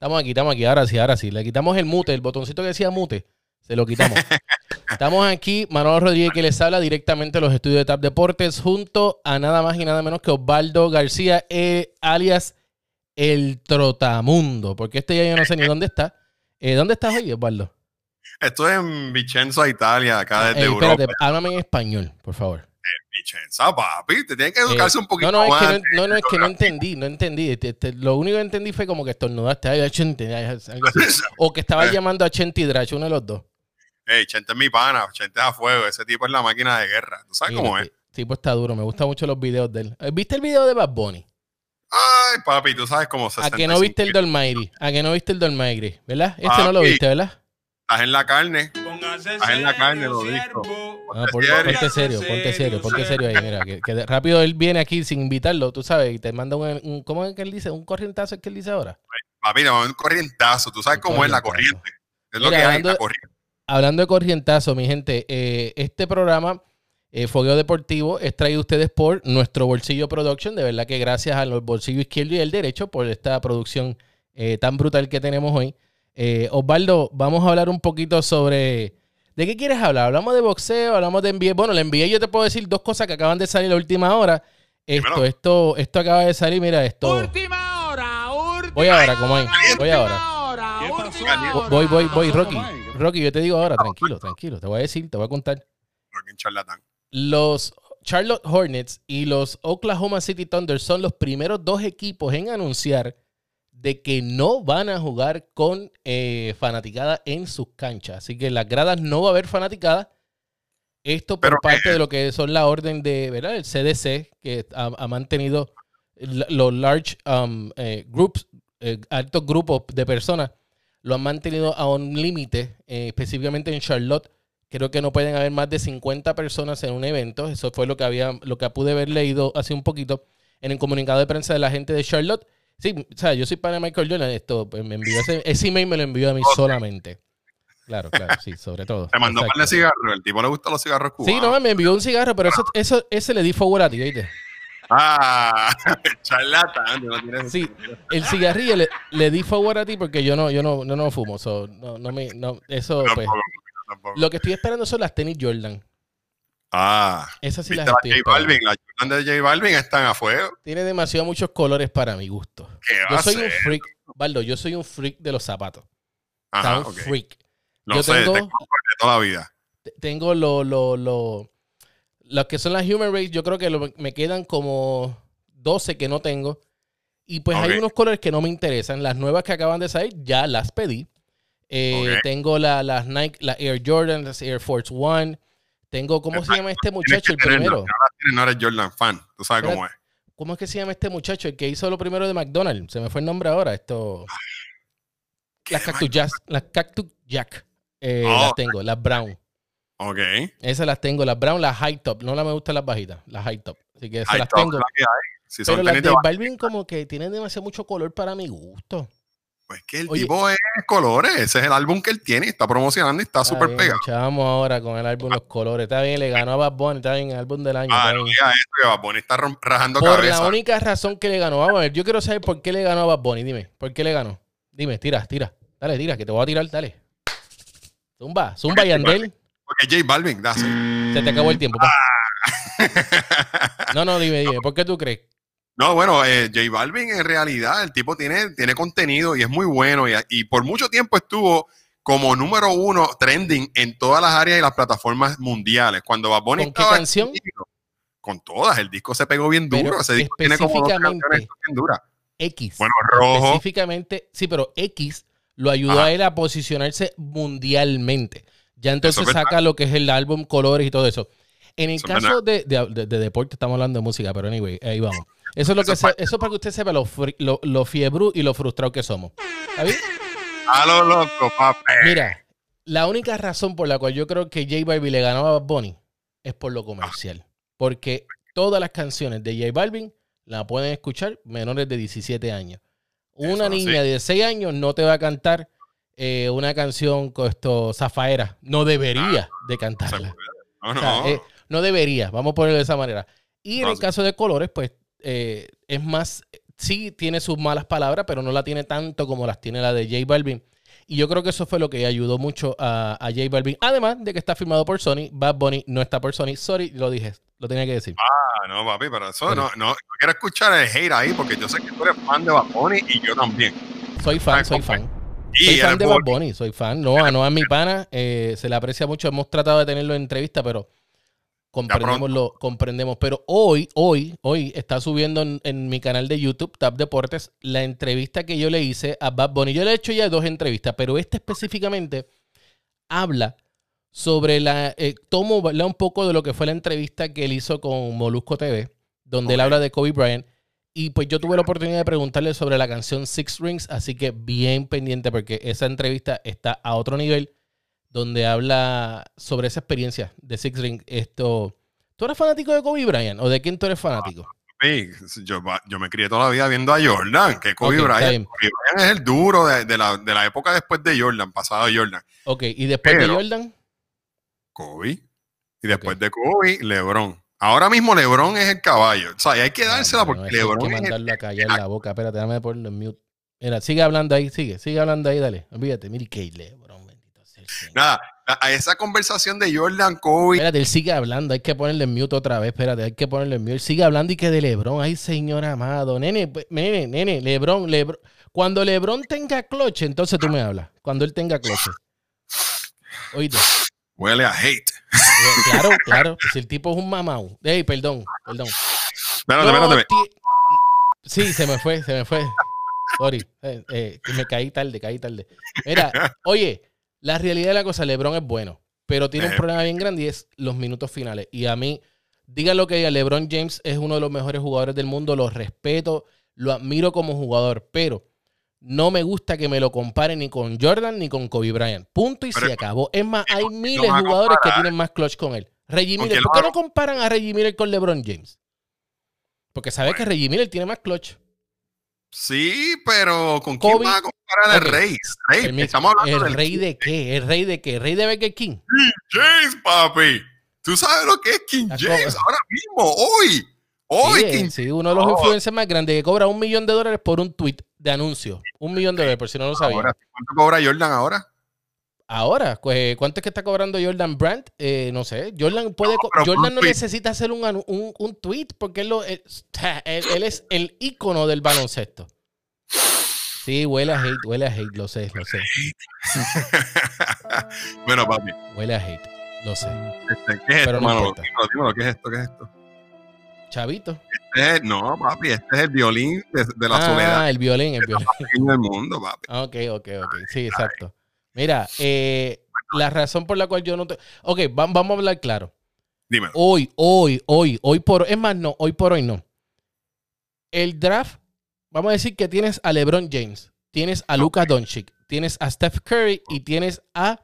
Estamos aquí, estamos aquí. Ahora sí, ahora sí. Le quitamos el mute, el botoncito que decía mute. Se lo quitamos. estamos aquí, Manuel Rodríguez que les habla directamente de los estudios de TAP Deportes junto a nada más y nada menos que Osvaldo García, eh, alias El Trotamundo. Porque este ya yo no sé ni dónde está. Eh, ¿Dónde estás hoy, Osvaldo? Estoy en Vicenza, Italia, acá desde Eh, Europa. espérate, háblame en español, por favor. Vicenza, papi, te tienes que educarse Eh, un poquito no, no, es más. que no, no, no, es que no entendí, no entendí. Lo único que entendí fue como que estornudaste. Ay, Chente, ay, algo así. O que estabas llamando a Chente y Drach, uno de los dos. Ey, Chente es mi pana, Chente es a fuego, ese tipo es la máquina de guerra. ¿Tú sabes Mira, cómo es? el tipo está duro, me gustan mucho los videos de él. Eh, ¿Viste el video de Bad Bunny? Ay, papi, tú sabes cómo se A que no viste el Dolmairi, a que no viste el Dolmairi, ¿verdad? Este no lo viste, ¿verdad? Estás en la carne. Estás en la carne, lo dijo. Ah, ponte serio, ponte serio, ponte serio ahí, mira, que, rápido él viene aquí sin invitarlo, tú sabes, y te manda un, un- ¿cómo es que él dice? Un corrientazo es que él dice ahora. Papi, dar un corrientazo. Tú sabes Un cómo es la corriente. Es lo que hay, hablando la de- corriente. Hablando de corrientazo, mi gente, eh, este programa, eh, Fogueo Deportivo, es traído a ustedes por nuestro Bolsillo Production. De verdad que gracias al bolsillo izquierdo y el derecho por esta producción eh, tan brutal que tenemos hoy. Eh, Osvaldo, vamos a hablar un poquito sobre... ¿De qué quieres hablar? ¿Hablamos de boxeo? ¿Hablamos de NBA? Bueno, le envié yo te puedo decir dos cosas que acaban de salir la última hora. Esto, esto, esto acaba de salir, mira, esto... Última hora, última Voy ahora, como hay. Voy ahora. hora, ¿Qué pasó? última hora. Voy, voy, voy, Rocky. Rocky, yo te digo ahora, tranquilo, tranquilo. Te voy a decir, te voy a contar. Los Charlotte Hornets y los Oklahoma City Thunder son los primeros dos equipos en anunciar de que no van a jugar con eh, fanaticada en sus canchas. Así que en las gradas no va a haber fanaticada. Esto por Pero, parte eh, de lo que son la orden de, ¿verdad? El CDC, que ha, ha mantenido los large um, eh, groups, eh, altos grupos de personas, lo han mantenido a un límite, específicamente en Charlotte. Creo que no pueden haber más de 50 personas en un evento. Eso fue lo que había, lo que pude haber leído hace un poquito en el comunicado de prensa de la gente de Charlotte. Sí, o sea, yo soy para de Michael Jordan. Esto pues, me envió ese, ese email me lo envió a mí solamente. Claro, claro, sí, sobre todo. Te mandó Exacto. par de cigarros. El tipo le gustan los cigarros cubanos. Sí, no, me envió un cigarro, pero eso, eso ese le di favor a ti, ¿oíste? Ah, charlatán. Sí, el cigarrillo le, le di favor a ti porque yo no, yo no, no, no fumo. so, no, no me, no, eso, pues. Tampoco, tampoco. Lo que estoy esperando son las tenis Jordan. Ah, Esas sí ¿viste las la estoy J. Balvin? Las De J Balvin están a fuego. Tiene demasiado muchos colores para mi gusto. ¿Qué va Yo soy un freak, Baldo, yo soy un freak de los zapatos. Ajá, un ok. freak. Lo yo sé, tengo- te de toda la vida. Tengo lo, lo, lo, los que son las Human Race, yo creo que lo- me quedan como 12 que no tengo. Y pues hay unos colores que no me interesan. Las nuevas que acaban de salir, ya las pedí. Eh. Tengo la- las Nike, las Air Jordan, las Air Force One. Tengo, ¿cómo se llama este muchacho, el primero? No eres Jordan fan. Tú sabes cómo es. ¿Cómo es que se llama este muchacho? El que hizo lo primero de McDonald's. Se me fue el nombre ahora. Esto. ¿Qué Las Cactus Jack. Las Cactus Jack. eh, Oh. Las tengo. Las Brown. Ok. Esas las tengo. Las Brown, las High Top. No las me gustan las bajitas. Las High Top. Así que esas las tengo. la que hay. Si son Pero las de Balvin como que tienen demasiado mucho color para mi gusto. Pues que el Oye. tipo es colores. Ese es el álbum que él tiene. Está promocionando y está súper pegado. Chamo ahora con el álbum Los Colores. Está bien, le ganó a Bad Bunny. Está bien, el álbum del año. Ah, no diga eso que Bad Bunny está rajando Por cabeza. la única razón que le ganó. Vamos a ver, yo quiero saber por qué le ganó a Bad Bunny. Dime, ¿por qué le ganó? Dime, tira, tira. Dale, tira, que te voy a tirar, dale. Zumba, Zumba y Andel. Porque J Balvin, así. Se te acabó el tiempo. pa. No, no, dime, dime. ¿Por qué tú crees? No, bueno, eh, J Balvin en realidad, el tipo tiene, tiene contenido y es muy bueno y, y por mucho tiempo estuvo como número uno trending en todas las áreas y las plataformas mundiales. Cuando Bad Bunny ¿Con qué canción? activo, Con todas, el disco se pegó bien Pero duro. Ese disco tiene como dos canciones bien duras. X. Bueno, rojo. Específicamente, sí, pero X lo ayudó Ajá. a él a posicionarse mundialmente. Ya entonces es saca lo que es el álbum, colores y todo eso. En el caso de, de- de- de deporte, estamos hablando de música, pero anyway, ahí vamos. Eso es lo Eso que se- eso es para que usted sepa lo, lo, lo fiebru y lo frustrado que somos. ¿Está? A lo loco, papi. Mira, la única razón por la cual yo creo que J Balvin le ganó a Bad Bunny es por lo comercial. Porque todas las canciones de J Balvin la pueden escuchar menores de 17 años. Una Eso, sí. niña de 6 años no te va a cantar eh, una canción con esto, Zafaera. No debería de cantarla. No, O no. sea, eh, no debería, vamos a ponerlo de esa manera. Y en el caso de colores, pues eh, es más, sí tiene sus malas palabras, pero no la tiene tanto como las tiene la de J Balvin. Y yo creo que eso fue lo que ayudó mucho a, a J Balvin. Además de que está firmado por Sony, Bad Bunny no está por Sony. Sorry, lo dije, lo tenía que decir. Ah, no, papi, pero eso no, no, no quiero escuchar el hate ahí porque yo sé que tú eres fan de Bad Bunny y yo también. Soy fan, soy fan. soy fan de Bad Bunny, soy fan. No, no es mi pana, eh, se le aprecia mucho. Hemos tratado de tenerlo en entrevista, pero comprendemos lo comprendemos. Pero hoy, hoy, hoy está subiendo en, mi canal de YouTube, Tap Deportes, la entrevista que yo le hice a Bad Bunny. Yo le he hecho ya dos entrevistas, pero esta específicamente habla sobre la. Eh, tomo un poco de lo que fue la entrevista que él hizo con Molusco TV, donde él habla de Kobe Bryant. Y pues yo tuve la oportunidad de preguntarle sobre la canción Six Rings, así que bien pendiente porque esa entrevista está a otro nivel donde habla sobre esa experiencia de Six Rings. Esto, ¿Tú eres fanático de Kobe Bryant o de quién tú eres fanático? Sí, yo, yo, me crié toda la vida viendo a Jordan, que Kobe, Bryant, Kobe Bryant es el duro de, la, de, la, época después de Jordan, pasado de Jordan. Ok, ¿y después de Jordan? Kobe. Y después de Kobe, LeBron. Ahora mismo LeBron es el caballo. O sea, hay que dársela porque LeBron. Hay que mandarlo a callar la boca. Espérate, déjame ponerlo en mute. Mira, sigue hablando ahí, sigue, sigue hablando ahí, dale. Olvídate, mire que Nada, a esa conversación de Jordan, Kobe. Espérate, él sigue hablando, hay que ponerle en mute otra vez, espérate, hay que ponerle en mute. Él sigue hablando y que de LeBron, ay, señor amado. Nene, pues, nene, nene, LeBron, LeBron. Cuando LeBron tenga cloche, entonces tú me hablas. Cuando él tenga cloche. Oído. Huele a hate. Claro, claro. Si el tipo es un mamau. Ey, perdón, perdón. Espérate, espérate. Sí, se me fue, se me fue. Sorry. Eh, eh, me caí tarde, caí tarde. Mira, oye, la realidad de la cosa, LeBron es bueno, pero tiene un problema bien grande y es los minutos finales. Y a mí, diga lo que diga, LeBron James es uno de los mejores jugadores del mundo, lo respeto, lo admiro como jugador, pero no me gusta que me lo comparen ni con Jordan ni con Kobe Bryant. Punto y se acabó. Es más, hay miles de jugadores que tienen más clutch con él. Reggie Miller, ¿por qué no comparan a Reggie Miller con LeBron James? Porque sabes que Reggie Miller tiene más clutch. Sí, pero ¿con quién va a comparar al rey? rey Estamos hablando ¿El rey de qué? ¿El rey de qué? ¿El rey de Becker King? King James, papi. ¿Tú sabes lo que es King James ahora mismo, hoy? Hoy, sí, King sí, uno de los oh. influencers más grandes que cobra un millón de dólares por un tweet de anuncio. Un millón de dólares, por si no lo sabía. ¿Cuánto cobra Jordan ahora? Ahora, pues, ¿cuánto es que está cobrando Jordan Brandt? Eh, no sé. Jordan puede. Jordan no necesita hacer un, un, un, tweet porque él, lo, él, es el ícono del baloncesto. Sí, huele a hate, huele a hate, lo sé, lo sé. bueno, papi. Huele a hate, lo sé. Este, ¿Qué es Pero esto, no ¿Qué es esto? ¿Qué es esto? Chavito. Este no, papi, este es el violín de, la soledad. Ah, el violín, el violín. del mundo, papi. Ok, ok, ok. Sí, exacto. Mira, eh, la razón por la cual yo no te. Ok, vamos a hablar claro. Dime. Hoy, hoy, hoy, hoy por. Es más, no, hoy por hoy no. El draft, vamos a decir que tienes a LeBron James, tienes a Luka Doncic, tienes a Steph Curry y tienes a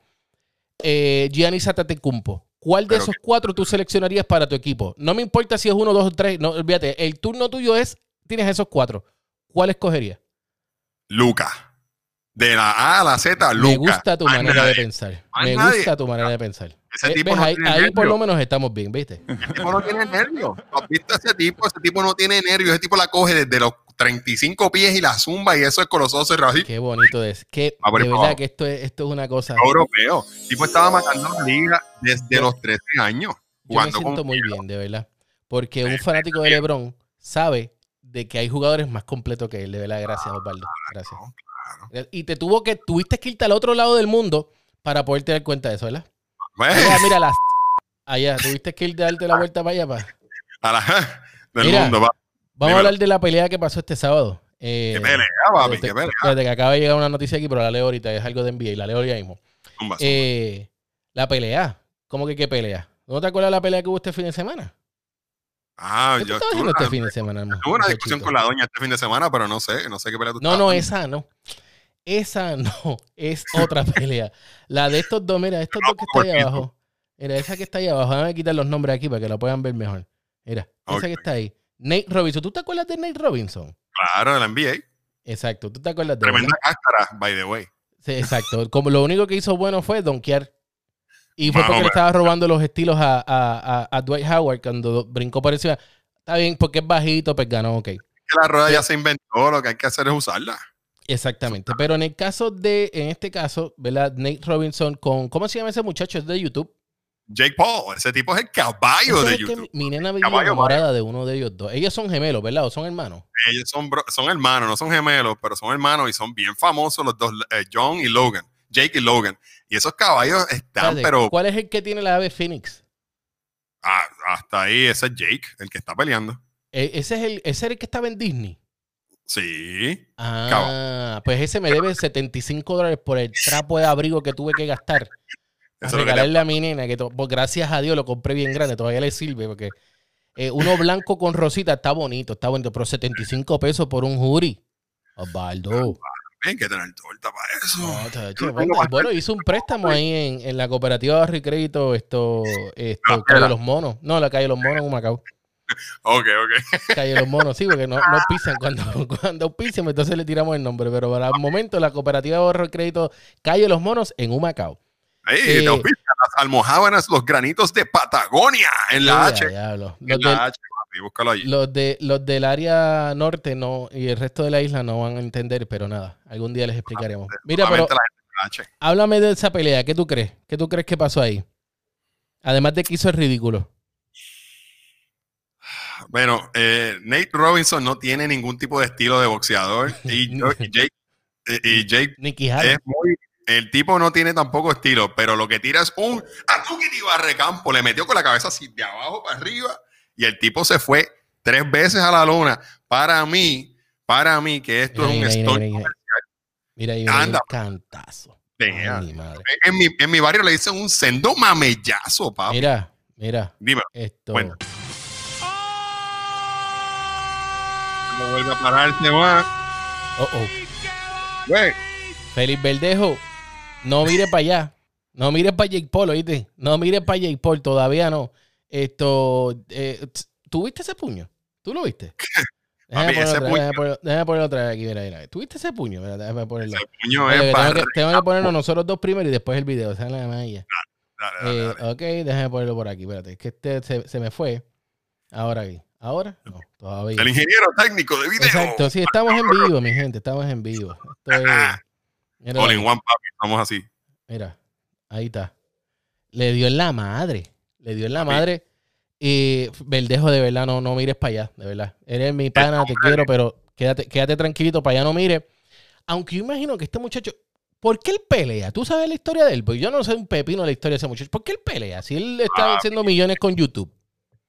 eh, Giannis Antetokounmpo. ¿Cuál de esos cuatro tú seleccionarías para tu equipo? No me importa si es uno, dos o tres. No, olvídate. El turno tuyo es, tienes esos cuatro. ¿Cuál escogerías? Luca. De la A a la Z, Luca. Me gusta tu manera de pensar. Me gusta tu manera de pensar. Ese tipo no ahí, ahí por lo menos estamos bien, ¿viste? Ese tipo no tiene nervios. ¿Has visto ese tipo? Ese tipo no tiene nervios. Ese tipo la coge desde los 35 pies y la zumba y eso es con los ojos cerrados. Qué bonito es. Qué, de verdad que esto es, esto es una cosa. Europeo. El tipo estaba matando la liga desde los 13 años. Yo me siento muy bien, de verdad. Porque un fanático de LeBron sabe de que hay jugadores más completos que él. De verdad, gracias, Osvaldo. Gracias. Y te tuvo que, tuviste que irte al otro lado del mundo para poderte dar cuenta de eso, ¿verdad? Mira, mira las allá, tuviste que irte a darte la vuelta para allá, pa. A la del mundo, va. Vamos a hablar de la pelea que pasó este sábado. Eh, ¿Qué pelea, papi? ¿Qué pelea? Desde que acaba de llegar una noticia aquí, pero la leo ahorita, es algo de NBA y la leo ahorita mismo. Eh, la pelea. ¿Cómo que qué pelea? ¿No te acuerdas de la pelea que hubo este fin de semana? Ah, yo estuve este fin de semana. Tuve una discusión con la doña este fin de semana, pero no sé, no sé qué pelea tú No, no, esa no. Esa no, es otra pelea. La de estos dos, mira, estos dos que está ahí abajo. Mira, esa que está ahí abajo. Déjame quitar los nombres aquí para que la puedan ver mejor. Mira, esa que está ahí. Nate Robinson. ¿Tú te acuerdas de Nate Robinson? Claro, de la NBA. Exacto. ¿Tú te acuerdas de Tremenda cáscara, by the way. Sí, exacto. Como lo único que hizo bueno fue donkear. Y fue porque le estaba robando los estilos a, a, a, Dwight Howard cuando brincó por encima. Está bien, porque es bajito, pues ganó, ok. que la rueda ya se inventó, lo que hay que hacer es usarla. Exactamente. Pero en el caso de, en este caso, ¿verdad? Nate Robinson con, ¿cómo se llama ese muchacho? Es de YouTube. Jake Paul, ese tipo es el caballo de YouTube. mi nena Caballo enamorada de uno de ellos dos. Ellos son gemelos, ¿verdad? ¿O son hermanos? Ellos son, bro- son hermanos, no son gemelos, pero son hermanos y son bien famosos los dos, eh, John y Logan, Jake y Logan. Y esos caballos están, pero ¿Cuál es el que tiene la ave Phoenix? ah, hasta ahí, ese es Jake, el que está peleando. E- ese, es el, ese es el que estaba en Disney. Sí, Ah, pues ese me debe 75 dólares por el trapo de abrigo que tuve que gastar. A te- regalarle a mi nena, que pues, gracias a Dios lo compré bien grande, todavía le sirve, porque eh, uno blanco con rosita está bonito, está bonito, pero 75 pesos por un jury. Osvaldo. Hay que tener torta para eso. No, bueno, hizo un préstamo ahí en, en la cooperativa Barrio y Crédito, esto, Calle Pera. Los Monos. No, la Calle Los Monos en Humacao. Ok, ok. Calle Los Monos, sí, porque no, no pisan. Cuando, cuando pisan, entonces le tiramos el nombre. Pero para el momento, la cooperativa de ahorro y crédito Calle Los Monos en Humacao. Ahí, Eh, te auspician las almohábanas, los granitos de Patagonia en la Ya, H. diablo. En Los, la del, H, papi, búscalo allí. los, de, los del área norte no y el resto de la isla no van a entender, pero nada, algún día les explicaremos. Mira, pero háblame de esa pelea. ¿Qué tú crees? ¿Qué tú crees que pasó ahí? Además de que hizo el ridículo. Bueno, eh, Nate Robinson no tiene ningún tipo de estilo de boxeador y, yo- y Jake, y Jake es muy... El tipo no tiene tampoco estilo, pero lo que tira es un Atukiti Barrecampo. Le metió con la cabeza así de abajo para arriba y el tipo se fue tres veces a la luna. Para mí, para mí, que esto es un Mira, mira, stunt mira, mira. Mira ahí, mira, Anda. un cantazo. Ay, mi madre. En mi, en mi barrio le dicen un sendo mamellazo, papi. Mira, mira, Dime, esto. Bueno. no vuelve a pararse más. Oh, oh. Güey, Félix Verdejo, no mire para allá. No mire para Jake Paul, ¿oíste? No mire para Jake Paul, todavía no. Esto, eh, ¿tú viste ese puño? ¿Tú lo viste? Déjame Papi, ponerlo, otra, puño- déjame ponerlo- déjame ponerlo otra vez aquí, mira, mira. ¿Tú viste ese puño? Mira, déjame ponerlo. ese puño es tengo, que, tengo que ponerlo nosotros dos primero y después el video. esa es la malla. Dale, dale, Eh, dale. ok, déjame ponerlo por aquí. Espérate, es que este se, se me fue. Ahora aquí. ¿Ahora? No, todavía. El ingeniero técnico de video. Exacto, sí, estamos en vivo, mi gente, estamos en vivo. Esto es. Mira, All in one, papi. Estamos así. mira, ahí está. Le dio en la madre. Le dio en la madre. Y Verdejo, de verdad, no, no mires para allá, de verdad. Eres mi pana, te quiero, pero quédate, quédate tranquilito, para allá no mires. Aunque yo imagino que este muchacho. ¿Por qué él pelea? ¿Tú sabes la historia de él? Porque yo no sé un pepino de la historia de ese muchacho. ¿Por qué él pelea? Si él está haciendo millones con YouTube.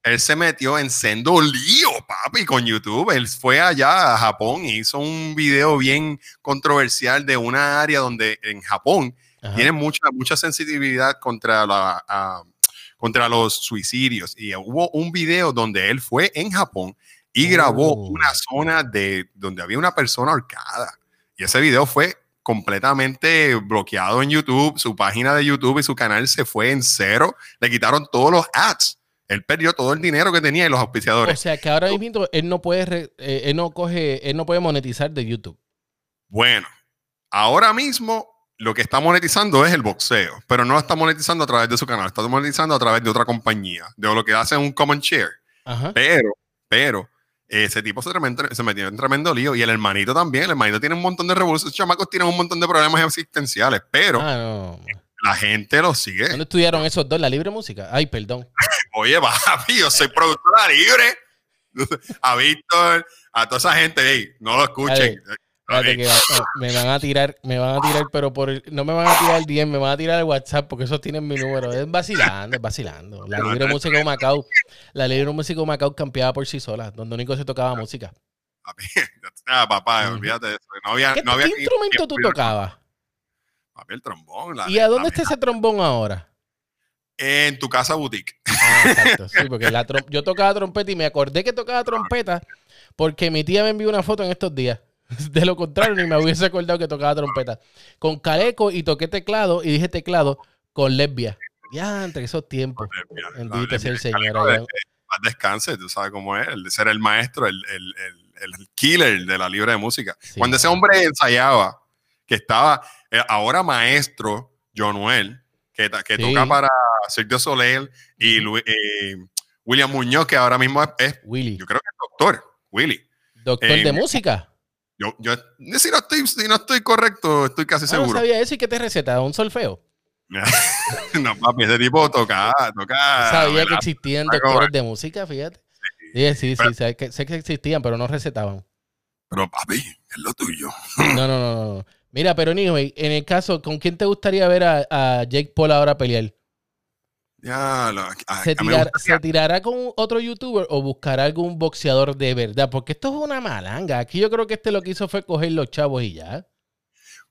Él se metió en sendo lío, papi, con YouTube. Él fue allá a Japón y hizo un video bien controversial de una área donde en Japón Ajá. tienen mucha, mucha sensibilidad contra, la, contra los suicidios. Y hubo un video donde él fue en Japón y grabó Oh. una zona de donde había una persona ahorcada. Y ese video fue completamente bloqueado en YouTube. Su página de YouTube y su canal se fue en cero. Le quitaron todos los ads. Él perdió todo el dinero que tenía y los O auspiciadores. sea que ahora mismo él no puede re- eh, él no coge, él no puede monetizar de YouTube. Bueno, ahora mismo lo que está monetizando es el boxeo, pero no lo está monetizando a través de su canal, está monetizando a través de otra compañía, de lo que hace un common share. Ajá. Pero, pero, ese tipo se, tremendo- se metió en tremendo lío y el hermanito también. El hermanito tiene un montón de revoluciones. Esos chamacos tienen un montón de problemas existenciales, pero Ah, no. la gente los sigue. ¿Dónde estudiaron esos dos? La libre música. Ay, perdón. Oye, papi, yo soy productora libre. A Víctor, a toda esa gente, hey, no lo escuchen. Espérate que ah, me van a tirar, me van a tirar, pero por el- no me van a tirar el 10, me van a tirar el WhatsApp porque esos tienen mi número. Es vacilando, es vacilando. La libre música de Macao, la libre música de Macao campeaba por sí sola, donde único se tocaba música. Ah, papá, olvídate de eso. No había, ¿Qué, no había qué instrumento tú tocabas? Papi, el trombón. la- ¿Y a dónde está ese trombón ahora? En tu casa boutique. Ah, exacto, sí, porque la yo tocaba trompeta y me acordé que tocaba trompeta porque mi tía me envió una foto en estos días. De lo contrario, ni me hubiese acordado que tocaba trompeta. Con caleco y toqué teclado y dije teclado con lesbia. Ya, entre esos tiempos. Bendito sea el Señor. Más descanse, tú sabes cómo es, el de ser el maestro, el, el, el, el killer de la libre de música. Sí. Cuando ese hombre ensayaba, que estaba eh, ahora maestro, Jonuel, que, que Sí. toca para Cirque du Soleil, y eh, William Muñoz, que ahora mismo es, es, Willy. yo creo que es doctor, Willy. Doctor Eh, de música. Yo, yo, si no estoy, si no estoy correcto, estoy casi Ah, no seguro. sabía eso y que te receta un solfeo. no, papi, ese tipo toca, toca. sabía que existían Ah, ¿cómo doctores de música, fíjate. Sí, sí, sí, Pero- sé, que, sé que existían, pero no recetaban. Pero papi, es lo tuyo. No, no, no, no. no. Mira, pero anyway, en el caso, ¿con quién te gustaría ver a, a Jake Paul ahora pelear? Ya, a- ¿Se, mí me tirar- gustaría- ¿Se tirará con otro youtuber o buscará algún boxeador de verdad? Porque esto es una malanga. Aquí yo creo que este lo que hizo fue coger los chavos y ya.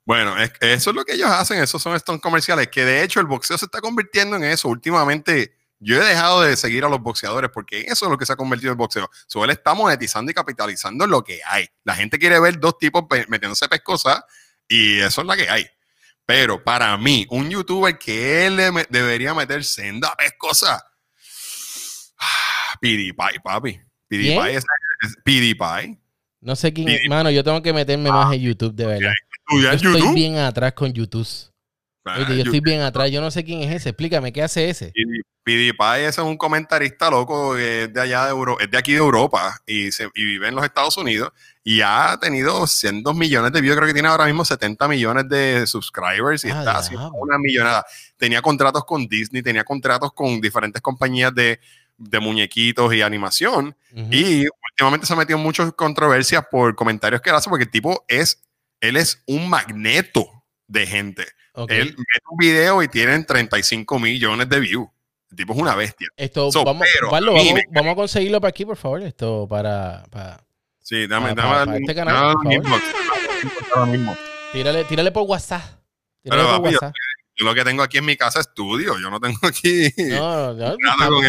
Bueno, es- eso es lo que ellos hacen, esos son estos comerciales, que de hecho el boxeo se está convirtiendo en eso. Últimamente yo he dejado de seguir a los boxeadores porque eso es lo que se ha convertido el boxeo. So, él está monetizando y capitalizando lo que hay. La gente quiere ver dos tipos metiéndose pescosas y eso es la que hay. Pero para mí, un youtuber que él le me- debería meter senda pescosa, PewDiePie, papi. PewDiePie es, es PewDiePie. No sé quién es. Sí. Mano, yo tengo que meterme más en YouTube, de verdad. ¿Tú ya Yo estoy YouTube? bien atrás con YouTube. Ah, Oye, yo YouTube. estoy bien atrás. Yo no sé quién es ese. Explícame, ¿qué hace ese? PewDiePie ese es un comentarista loco es de allá de Europa, es de aquí de Europa y, se, y vive en los Estados Unidos y ha tenido 100 millones de views, creo que tiene ahora mismo 70 millones de subscribers y Ah, está haciendo una millonada. Tenía contratos con Disney, tenía contratos con diferentes compañías de, de muñequitos y animación Ujú. y últimamente se ha metido en muchas controversias por comentarios que él hace porque el tipo es, él es un magneto de gente. Ok. Él mete un video y tienen 35 millones de views. El tipo es una bestia. Esto, So, vamos, pero Pablo, vamos, me- vamos a conseguirlo para aquí, por favor. Esto para, para- Sí, dame, Ah, dame para- para este canal, tírale, tírale por WhatsApp. Tírale Pero, por papi, WhatsApp. Yo lo que tengo aquí en mi casa es estudio. Yo no tengo aquí No, no, nada con.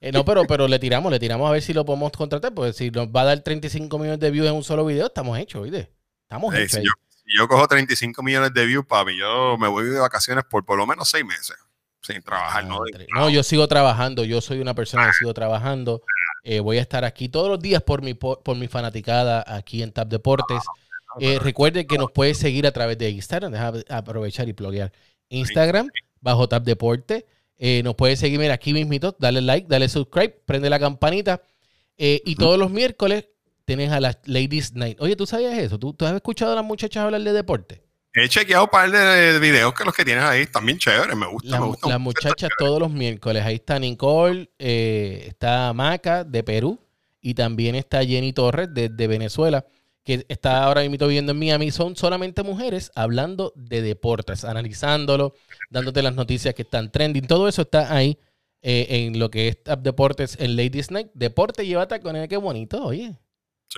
Eh, no, pero, pero le tiramos, le tiramos a ver si lo podemos contratar, porque si nos va a dar 35 millones de views en un solo video, estamos hechos, ¿oíste? Estamos Eh, hechos si, ahí. yo, si yo cojo 35 millones de views, papi, yo me voy de vacaciones por por lo menos seis meses sin trabajar. ¿no? No, yo sigo trabajando, yo soy una persona que sigo trabajando. Eh, voy a estar aquí todos los días por mi, por, por mi fanaticada aquí en Tap Deportes. Eh, recuerde que nos puede seguir a través de Instagram, deja aprovechar y pluguear. Instagram, bajo Tap Deporte. Eh, nos puede seguir mira, aquí mismito, dale like, dale subscribe, prende la campanita. Eh, y todos los miércoles tienes a las Ladies Night. Oye, ¿tú sabías eso? ¿Tú, tú has escuchado a las muchachas hablar de deporte? He chequeado un par de videos que los que tienes ahí están bien chéveres. Me gusta, La- las mucho. muchachas todos los miércoles. Ahí está Nicole, eh, está Maca de Perú y también está Jenny Torres de, de Venezuela, que está ahora mismo viviendo en Miami. Son solamente mujeres hablando de deportes, analizándolo, dándote las noticias que están trending. Todo eso está ahí eh, en lo que es Tap Deportes en Ladies Night. Deporte llévate con él, qué bonito, oye.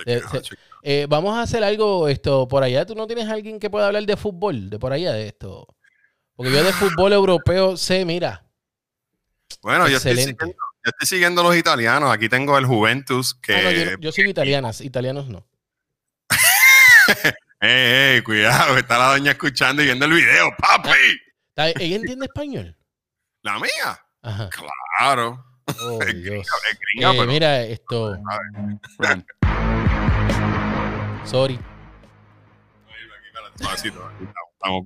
Eh, se-. Eh, vamos a hacer algo esto por allá. ¿Tú no tienes alguien que pueda hablar de fútbol de por allá de esto? Porque yo de fútbol europeo sé, mira, Bueno, yo estoy, siguiendo, yo estoy siguiendo los italianos. Aquí tengo el Juventus que. Ah, no, yo, yo soy italianas, italianos no. ¡Ey, ey, cuidado! Está la doña escuchando y viendo el video, papi. Ta- ¿Ella entiende español? La mía. Ajá. Claro. Oh, Es Dios. Es gringa, Eh, pero. mira, esto. Sorry.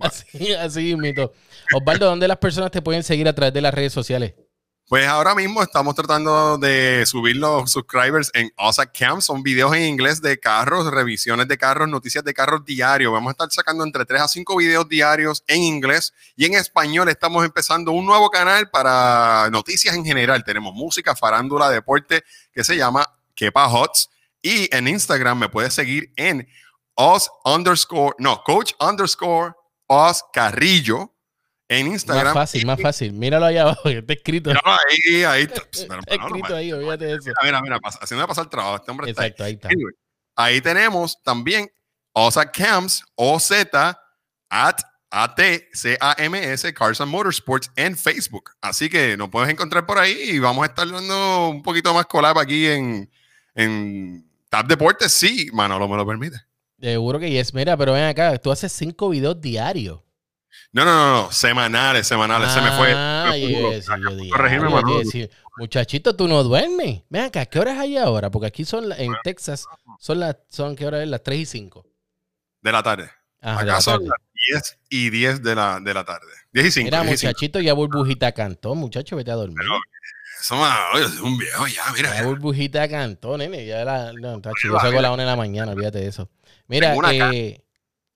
Así, así mito. Osvaldo, ¿dónde las personas te pueden seguir a través de las redes sociales? Pues ahora mismo estamos tratando de subir los subscribers en OSA Camp. Son videos en inglés de carros, revisiones de carros, noticias de carros diario. Vamos a estar sacando entre 3 a 5 videos diarios en inglés y en español. Estamos empezando un nuevo canal para noticias en general. Tenemos música, farándula, deporte que se llama Kepa Hots. Y en Instagram me puedes seguir en Os underscore, no, Coach underscore Os Carrillo en Instagram. Más fácil, más fácil. Míralo allá abajo, que está escrito. Míralo ahí, ahí. Pero, Está escrito no, ahí, olvídate de eso. Mira, mira, mira, haciendo pasar el trabajo. Este hombre está ahí. Exacto, ahí está. Anyway, ahí tenemos también OSA Camps, OZ, at ATCAMS, Cars and Motorsports en Facebook. Así que nos puedes encontrar por ahí y vamos a estar dando un poquito más collab aquí en, en Tab Deportes. Sí, Manolo me lo permite. Seguro que yes. Mira, pero ven acá, tú haces cinco videos diarios. No, no, no, no, semanales, semanales. se me fue. Ah, se me yo fue. iba a decir, yo Hay que digo, corregirme, yo iba a Manolo. Muchachito, tú no duermes. Ven acá, ¿qué horas hay ahora? Porque aquí son, la- en Texas, son las, son, ¿qué hora es? Las 3 y 5. De la tarde. De Acá la son tarde. las 10 y 10 de la, de la tarde. 10 y 5. Mira, muchachito, ya burbujita cantó, muchacho, vete a dormir. Eso, oye, soy un viejo ya, La mira. burbujita cantó, nene. Ya la, no, chido. Yo salgo a la una de la mañana, olvídate de eso. Mira, Tengo una eh,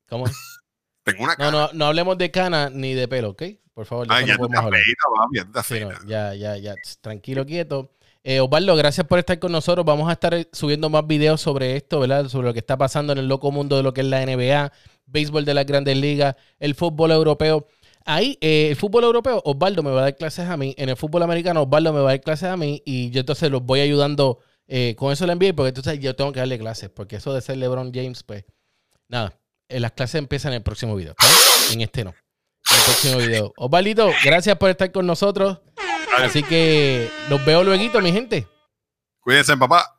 ¿cómo es? Tengo una No, cara. no, no hablemos de cana ni de pelo, ¿ok? Por favor, Ay, ya no feita, papi, ya Sí, no, ya, ya, ya. Tss, Tranquilo, quieto. Eh, Osvaldo, gracias por estar con nosotros. Vamos a estar eh, subiendo más videos sobre esto, ¿verdad? Sobre lo que está pasando en el loco mundo de lo que es la NBA, béisbol de las grandes ligas, el fútbol europeo. Ahí, eh, el fútbol europeo, Osvaldo me va a dar clases a mí. En el fútbol americano, Osvaldo me va a dar clases a mí. Y yo entonces los voy ayudando eh, con eso la NBA, porque entonces yo tengo que darle clases. Porque eso de ser LeBron James, pues, nada. eh, las clases empiezan en el próximo video. En este no. En el próximo video. Osvaldito, gracias por estar con nosotros. Así que los veo luego, mi gente. Cuídense, papá.